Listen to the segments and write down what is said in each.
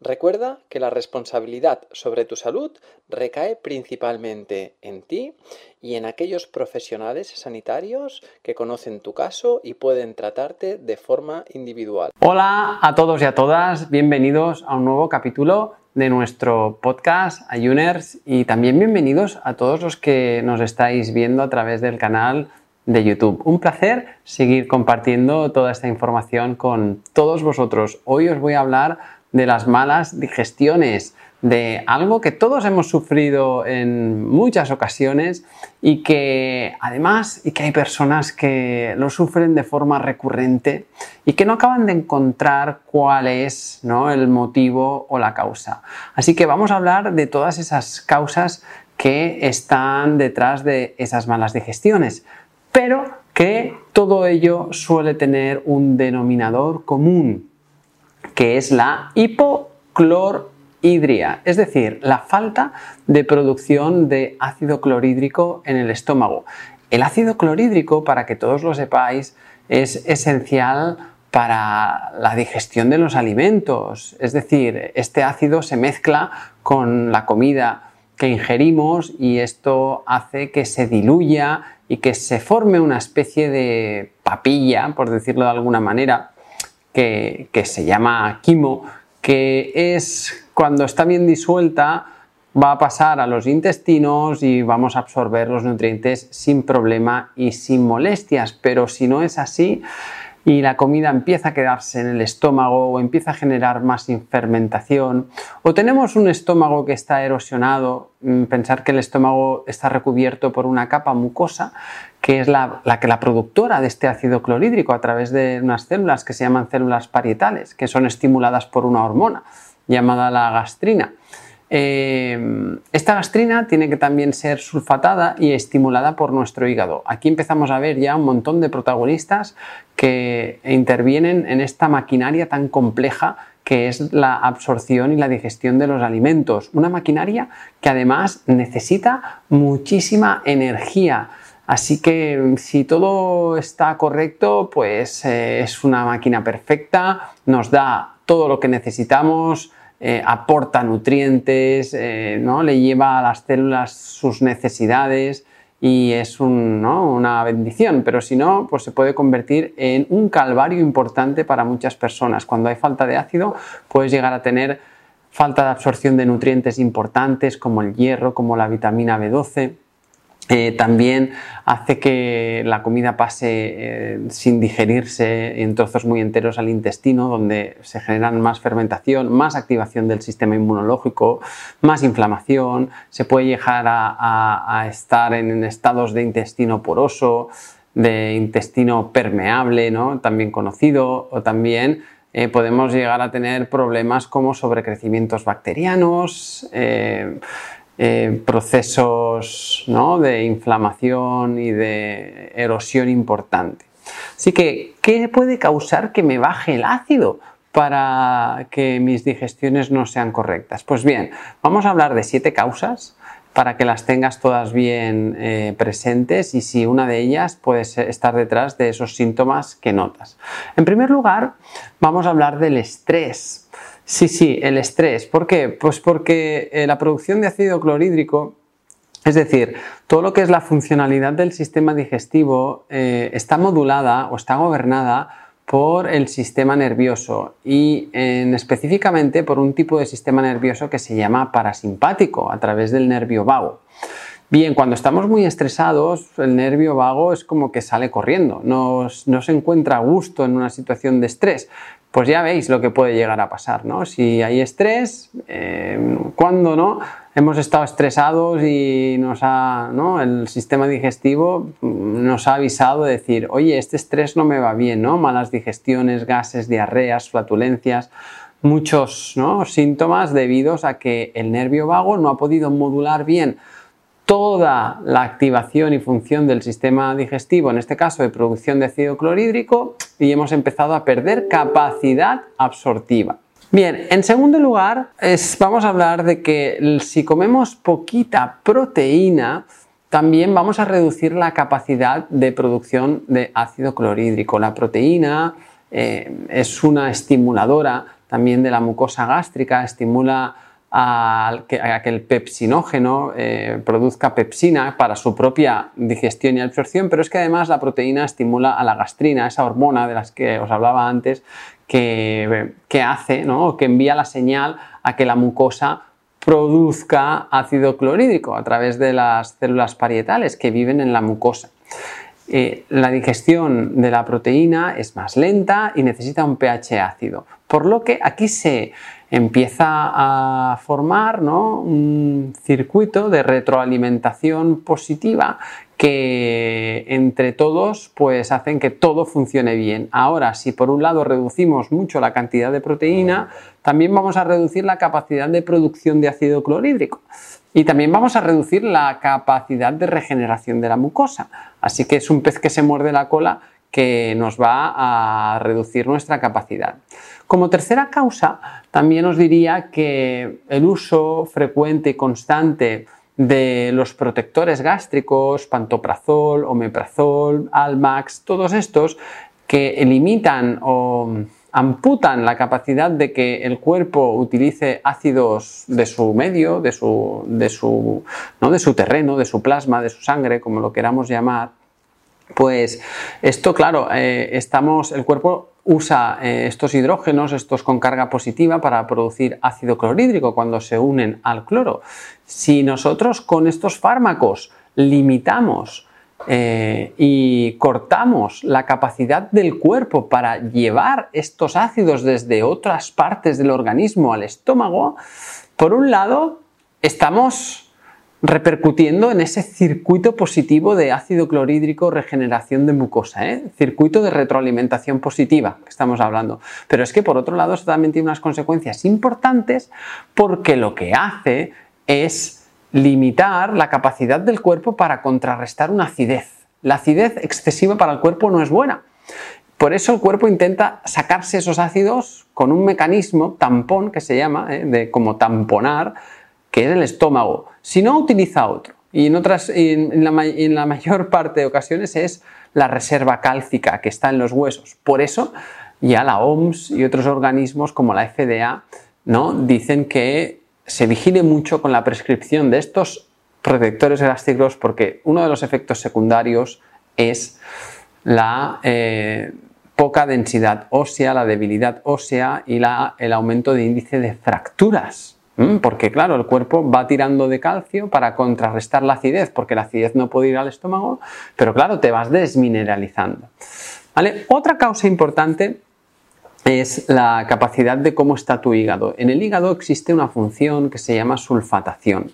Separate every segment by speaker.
Speaker 1: Recuerda que la responsabilidad sobre tu salud recae principalmente en ti y en aquellos profesionales sanitarios que conocen tu caso y pueden tratarte de forma individual.
Speaker 2: Hola a todos y a todas, bienvenidos a un nuevo capítulo de nuestro podcast Ayuners y también bienvenidos a todos los que nos estáis viendo a través del canal de YouTube. Un placer seguir compartiendo toda esta información con todos vosotros. Hoy os voy a hablar de las malas digestiones, de algo que todos hemos sufrido en muchas ocasiones y que además y que hay personas que lo sufren de forma recurrente y que no acaban de encontrar cuál es ¿no? el motivo o la causa. Así que vamos a hablar de todas esas causas que están detrás de esas malas digestiones, pero que todo ello suele tener un denominador común que es la hipoclorhidria, es decir, la falta de producción de ácido clorhídrico en el estómago. El ácido clorhídrico, para que todos lo sepáis, es esencial para la digestión de los alimentos, es decir, este ácido se mezcla con la comida que ingerimos y esto hace que se diluya y que se forme una especie de papilla, por decirlo de alguna manera, que, se llama quimo, que es cuando está bien disuelta va a pasar a los intestinos y vamos a absorber los nutrientes sin problema y sin molestias. Pero si no es así y la comida empieza a quedarse en el estómago o empieza a generar más fermentación o tenemos un estómago que está erosionado, mm, pensar que el estómago está recubierto por una capa mucosa que es la, que la productora de este ácido clorhídrico a través de unas células que se llaman células parietales, que son estimuladas por una hormona llamada la gastrina. Eh, esta gastrina tiene que también ser sulfatada y estimulada por nuestro hígado. Aquí empezamos a ver ya un montón de protagonistas que intervienen en esta maquinaria tan compleja que es la absorción y la digestión de los alimentos. Una maquinaria que además necesita muchísima energía. Así que si todo está correcto, pues eh, es una máquina perfecta, nos da todo lo que necesitamos, eh, aporta nutrientes, eh, ¿no? le lleva a las células sus necesidades y es una bendición, pero si no, pues se puede convertir en un calvario importante para muchas personas. Cuando hay falta de ácido, puedes llegar a tener falta de absorción de nutrientes importantes como el hierro, como la vitamina B12 eh, también hace que la comida pase eh, sin digerirse en trozos muy enteros al intestino, donde se generan más fermentación, más activación del sistema inmunológico, más inflamación, se puede llegar a, estar en, estados de intestino poroso, de intestino permeable, ¿no? también conocido, o también eh, podemos llegar a tener problemas como sobrecrecimientos bacterianos, procesos de inflamación y de erosión importante. Así que, ¿qué puede causar que me baje el ácido? para que mis digestiones no sean correctas? Pues bien, vamos a hablar de siete causas para que las tengas todas bien eh, presentes y si una de ellas puede estar detrás de esos síntomas que notas. En primer lugar, vamos a hablar del estrés. Sí, sí, el estrés. ¿Por qué? Pues porque eh, la producción de ácido clorhídrico, es decir, todo lo que es la funcionalidad del sistema digestivo, eh, está modulada o está gobernada por el sistema nervioso y en, específicamente por un tipo de sistema nervioso que se llama parasimpático a través del nervio vago. Bien, cuando estamos muy estresados, el nervio vago es como que sale corriendo, no, se encuentra a gusto en una situación de estrés. Pues ya veis lo que puede llegar a pasar, ¿no? Si hay estrés, eh, cuando no, hemos estado estresados y nos ha, ¿no? el sistema digestivo nos ha avisado de decir, oye, este estrés no me va bien, ¿no? Malas digestiones, gases, diarreas, flatulencias, muchos ¿no? síntomas debidos a que el nervio vago no ha podido modular bien toda la activación y función del sistema digestivo, en este caso de producción de ácido clorhídrico, y hemos empezado a perder capacidad absortiva. Bien, en segundo lugar, vamos a hablar de que si comemos poquita proteína, también vamos a reducir la capacidad de producción de ácido clorhídrico. La proteína eh, es una estimuladora también de la mucosa gástrica, estimula a que, el pepsinógeno eh, produzca pepsina para su propia digestión y absorción, pero es que además la proteína estimula a la gastrina, esa hormona de las que os hablaba antes, que, hace, ¿no? que envía la señal a que la mucosa produzca ácido clorhídrico a través de las células parietales que viven en la mucosa. Eh, la digestión de la proteína es más lenta y necesita un pH ácido, por lo que aquí se empieza a formar un circuito de retroalimentación positiva que entre todos pues hacen que todo funcione bien. Ahora, si por un lado reducimos mucho la cantidad de proteína, también vamos a reducir la capacidad de producción de ácido clorhídrico y también vamos a reducir la capacidad de regeneración de la mucosa. Así que es un pez que se muerde la cola que nos va a reducir nuestra capacidad. Como tercera causa, también os diría que el uso frecuente y constante de los protectores gástricos, pantoprazol, omeprazol, Almax, todos estos que limitan o amputan la capacidad de que el cuerpo utilice ácidos de su medio, de su, de su, ¿no? de su terreno, de su plasma, de su sangre, como lo queramos llamar, pues esto, claro, eh, estamos, el cuerpo usa eh, estos hidrógenos, estos con carga positiva, para producir ácido clorhídrico cuando se unen al cloro. Si nosotros con estos fármacos limitamos eh, y cortamos la capacidad del cuerpo para llevar estos ácidos desde otras partes del organismo al estómago, por un lado, estamos repercutiendo en ese circuito positivo de ácido clorhídrico regeneración de mucosa, ¿eh? circuito de retroalimentación positiva que estamos hablando. Pero es que por otro lado esto también tiene unas consecuencias importantes porque lo que hace es limitar la capacidad del cuerpo para contrarrestar una acidez. La acidez excesiva para el cuerpo no es buena. Por eso el cuerpo intenta sacarse esos ácidos con un mecanismo tampón que se llama, ¿eh? de como tamponar, que es el estómago, si no utiliza otro. Y en, otras, en, la, mayor parte de ocasiones es la reserva cálcica que está en los huesos. Por eso ya la OMS y otros organismos como la FDA ¿no? dicen que se vigile mucho con la prescripción de estos protectores elásticos porque uno de los efectos secundarios es la eh, poca densidad ósea, la debilidad ósea y la, el aumento de índice de fracturas. Mm, porque claro, el cuerpo va tirando de calcio para contrarrestar la acidez, porque la acidez no puede ir al estómago, pero claro, te vas desmineralizando. Otra causa importante es la capacidad de cómo está tu hígado. En el hígado existe una función que se llama sulfatación.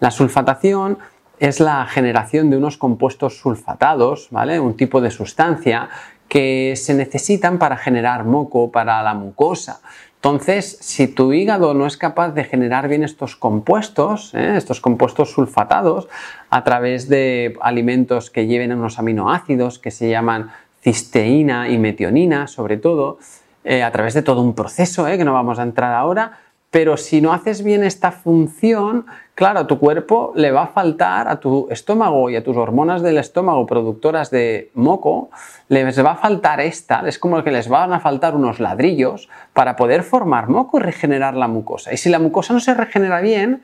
Speaker 2: La sulfatación es la generación de unos compuestos sulfatados, ¿vale? Un tipo de sustancia que se necesitan para generar moco, para la mucosa. Entonces, si tu hígado no es capaz de generar bien estos compuestos, ¿eh? estos compuestos sulfatados, a través de alimentos que lleven unos aminoácidos que se llaman cisteína y metionina, sobre todo, eh, a través de todo un proceso ¿eh? que no vamos a entrar ahora, pero si no haces bien esta función, claro, a tu cuerpo le va a faltar, a tu estómago y a tus hormonas del estómago productoras de moco, les va a faltar esta, es como que les van a faltar unos ladrillos para poder formar moco y regenerar la mucosa. Y si la mucosa no se regenera bien,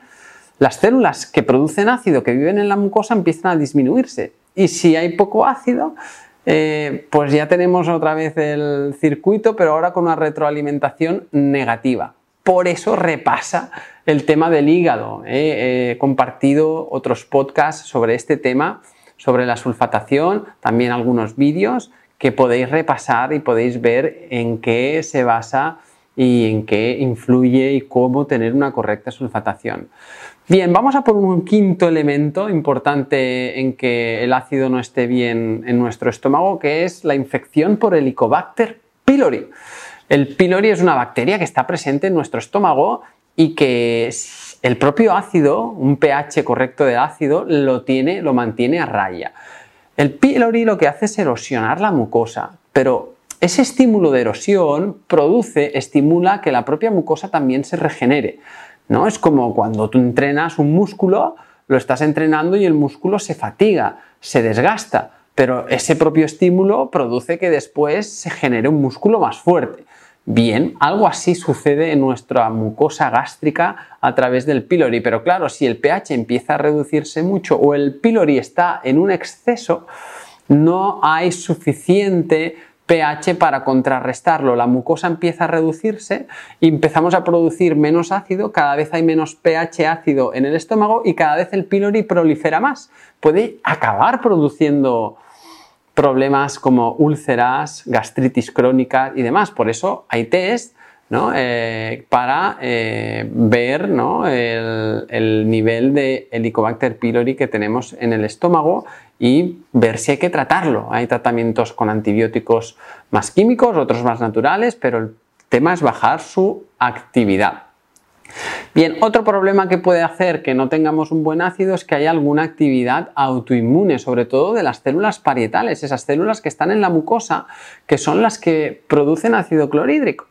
Speaker 2: las células que producen ácido que viven en la mucosa empiezan a disminuirse. Y si hay poco ácido, eh, pues ya tenemos otra vez el circuito, pero ahora con una retroalimentación negativa. Por eso repasa el tema del hígado. He compartido otros podcasts sobre este tema, sobre la sulfatación, también algunos vídeos que podéis repasar y podéis ver en qué se basa y en qué influye y cómo tener una correcta sulfatación. Bien, vamos a por un quinto elemento importante en que el ácido no esté bien en nuestro estómago, que es la infección por Helicobacter pylori. El pylori es una bacteria que está presente en nuestro estómago y que el propio ácido, un pH correcto del ácido, lo tiene, lo mantiene a raya. El pylori lo que hace es erosionar la mucosa, pero ese estímulo de erosión produce, estimula que la propia mucosa también se regenere. ¿no? Es como cuando tú entrenas un músculo, lo estás entrenando y el músculo se fatiga, se desgasta, pero ese propio estímulo produce que después se genere un músculo más fuerte. Bien, algo así sucede en nuestra mucosa gástrica a través del pylori, pero claro, si el pH empieza a reducirse mucho o el pylori está en un exceso, no hay suficiente pH para contrarrestarlo. La mucosa empieza a reducirse y empezamos a producir menos ácido, cada vez hay menos pH ácido en el estómago y cada vez el pylori prolifera más. Puede acabar produciendo problemas como úlceras, gastritis crónica y demás. Por eso hay test eh, para eh, ver el, nivel de Helicobacter pylori que tenemos en el estómago y ver si hay que tratarlo. Hay tratamientos con antibióticos más químicos, otros más naturales, pero el tema es bajar su actividad. Bien, otro problema que puede hacer que no tengamos un buen ácido es que haya alguna actividad autoinmune, sobre todo de las células parietales, esas células que están en la mucosa, que son las que producen ácido clorhídrico.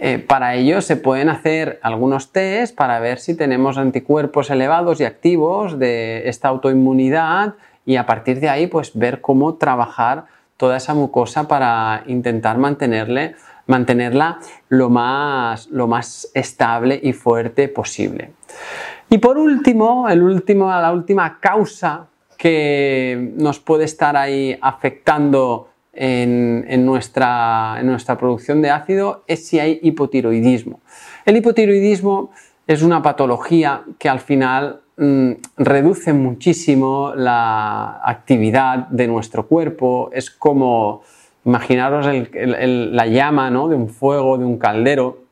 Speaker 2: Eh, para ello se pueden hacer algunos test para ver si tenemos anticuerpos elevados y activos de esta autoinmunidad y a partir de ahí pues ver cómo trabajar toda esa mucosa para intentar mantenerle mantenerla lo más, lo más estable y fuerte posible. Y por último, el último, la última causa que nos puede estar ahí afectando en, nuestra, en, nuestra, producción de ácido es si hay hipotiroidismo. El hipotiroidismo es una patología que al final mm, reduce muchísimo la actividad de nuestro cuerpo, es como Imaginaros la llama de un fuego, de un caldero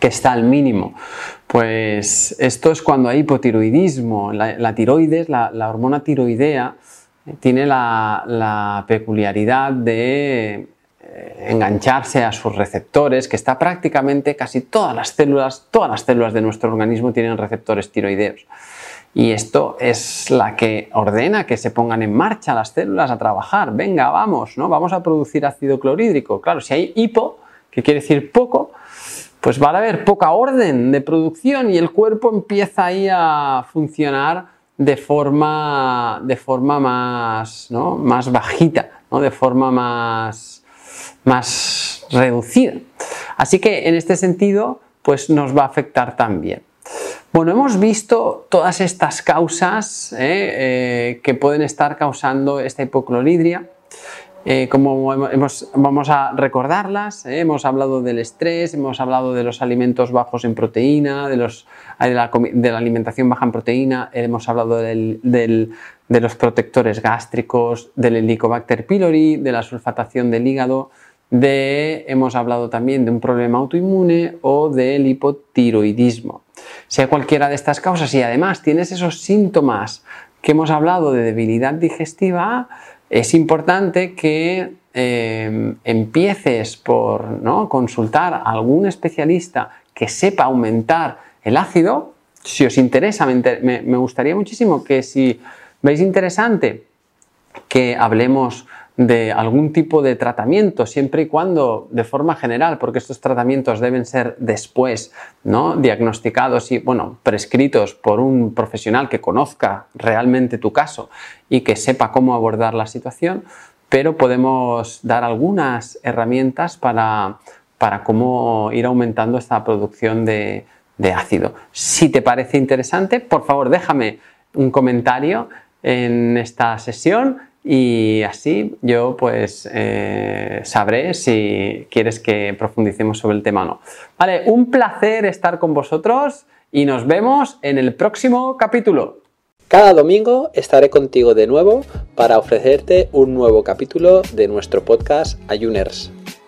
Speaker 2: que está al mínimo. Pues esto es cuando hay hipotiroidismo. La, tiroides, la, hormona tiroidea, eh, tiene la, peculiaridad de eh, engancharse a sus receptores, que está prácticamente casi todas las células, todas las células de nuestro organismo tienen receptores tiroideos. Y esto es la que ordena que se pongan en marcha las células a trabajar. Venga, vamos, ¿no? Vamos a producir ácido clorhídrico. Claro, si hay hipo, que quiere decir poco, pues va a haber poca orden de producción y el cuerpo empieza ahí a funcionar de forma, de forma más, ¿no? más bajita, ¿no? de forma más, más reducida. Así que en este sentido, pues nos va a afectar también. Bueno, hemos visto todas estas causas eh, eh, que pueden estar causando esta hipocloridria. Eh, como vamos a recordarlas, hemos hablado del estrés, hemos hablado de los alimentos bajos en proteína, de, la, alimentación baja en proteína, hemos hablado de los protectores gástricos, del Helicobacter pylori, de la sulfatación del hígado, de, hemos hablado también de un problema autoinmune o del hipotiroidismo. Sea cualquiera de estas causas y además tienes esos síntomas que hemos hablado de debilidad digestiva, es importante que eh, empieces por ¿no? consultar a algún especialista que sepa aumentar el ácido. Si os interesa, me gustaría muchísimo que si veis interesante que hablemos de algún tipo de tratamiento, siempre y cuando de forma general, porque estos tratamientos deben ser después ¿no? diagnosticados y bueno, prescritos por un profesional que conozca realmente tu caso y que sepa cómo abordar la situación, pero podemos dar algunas herramientas para, para cómo ir aumentando esta producción de, de ácido. Si te parece interesante, por favor déjame un comentario en esta sesión y así yo pues eh, sabré si quieres que profundicemos sobre el tema o no. Vale, un placer estar con vosotros y nos vemos en el próximo capítulo.
Speaker 1: Cada domingo estaré contigo de nuevo para ofrecerte un nuevo capítulo de nuestro podcast Ayuners.